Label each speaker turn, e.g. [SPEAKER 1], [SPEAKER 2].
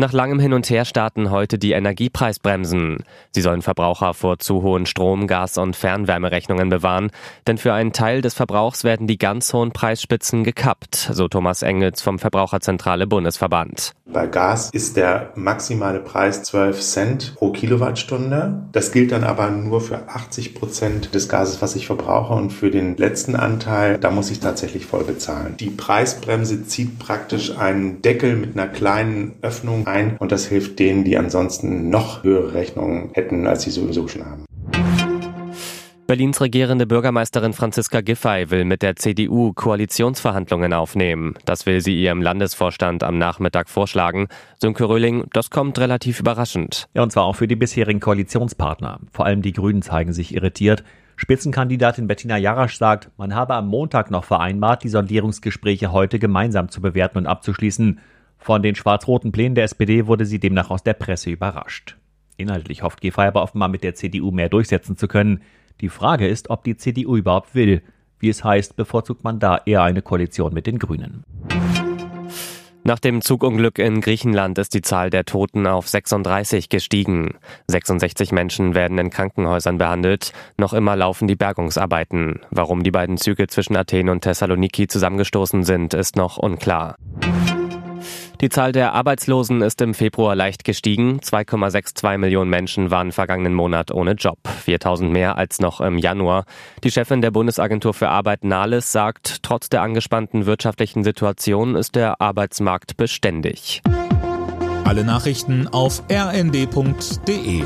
[SPEAKER 1] Nach langem Hin und Her starten heute die Energiepreisbremsen. Sie sollen Verbraucher vor zu hohen Strom-, Gas- und Fernwärmerechnungen bewahren, denn für einen Teil des Verbrauchs werden die ganz hohen Preisspitzen gekappt, so Thomas Engels vom Verbraucherzentrale Bundesverband.
[SPEAKER 2] Bei Gas ist der maximale Preis 12 Cent pro Kilowattstunde. Das gilt dann aber nur für 80 Prozent des Gases, was ich verbrauche. Und für den letzten Anteil, da muss ich tatsächlich voll bezahlen. Die Preisbremse zieht praktisch einen Deckel mit einer kleinen Öffnung ein. Und das hilft denen, die ansonsten noch höhere Rechnungen hätten, als sie sowieso schon haben.
[SPEAKER 1] Berlins regierende Bürgermeisterin Franziska Giffey will mit der CDU Koalitionsverhandlungen aufnehmen. Das will sie ihrem Landesvorstand am Nachmittag vorschlagen. Sönke Röhling, das kommt relativ überraschend.
[SPEAKER 3] Ja, und zwar auch für die bisherigen Koalitionspartner. Vor allem die Grünen zeigen sich irritiert. Spitzenkandidatin Bettina Jarasch sagt, man habe am Montag noch vereinbart, die Sondierungsgespräche heute gemeinsam zu bewerten und abzuschließen. Von den schwarz-roten Plänen der SPD wurde sie demnach aus der Presse überrascht. Inhaltlich hofft Giffey aber offenbar mit der CDU mehr durchsetzen zu können. Die Frage ist, ob die CDU überhaupt will. Wie es heißt, bevorzugt man da eher eine Koalition mit den Grünen.
[SPEAKER 1] Nach dem Zugunglück in Griechenland ist die Zahl der Toten auf 36 gestiegen. 66 Menschen werden in Krankenhäusern behandelt. Noch immer laufen die Bergungsarbeiten. Warum die beiden Züge zwischen Athen und Thessaloniki zusammengestoßen sind, ist noch unklar. Die Zahl der Arbeitslosen ist im Februar leicht gestiegen. 2,62 Millionen Menschen waren vergangenen Monat ohne Job. 4000 mehr als noch im Januar. Die Chefin der Bundesagentur für Arbeit Nahles sagt, trotz der angespannten wirtschaftlichen Situation ist der Arbeitsmarkt beständig.
[SPEAKER 4] Alle Nachrichten auf rnd.de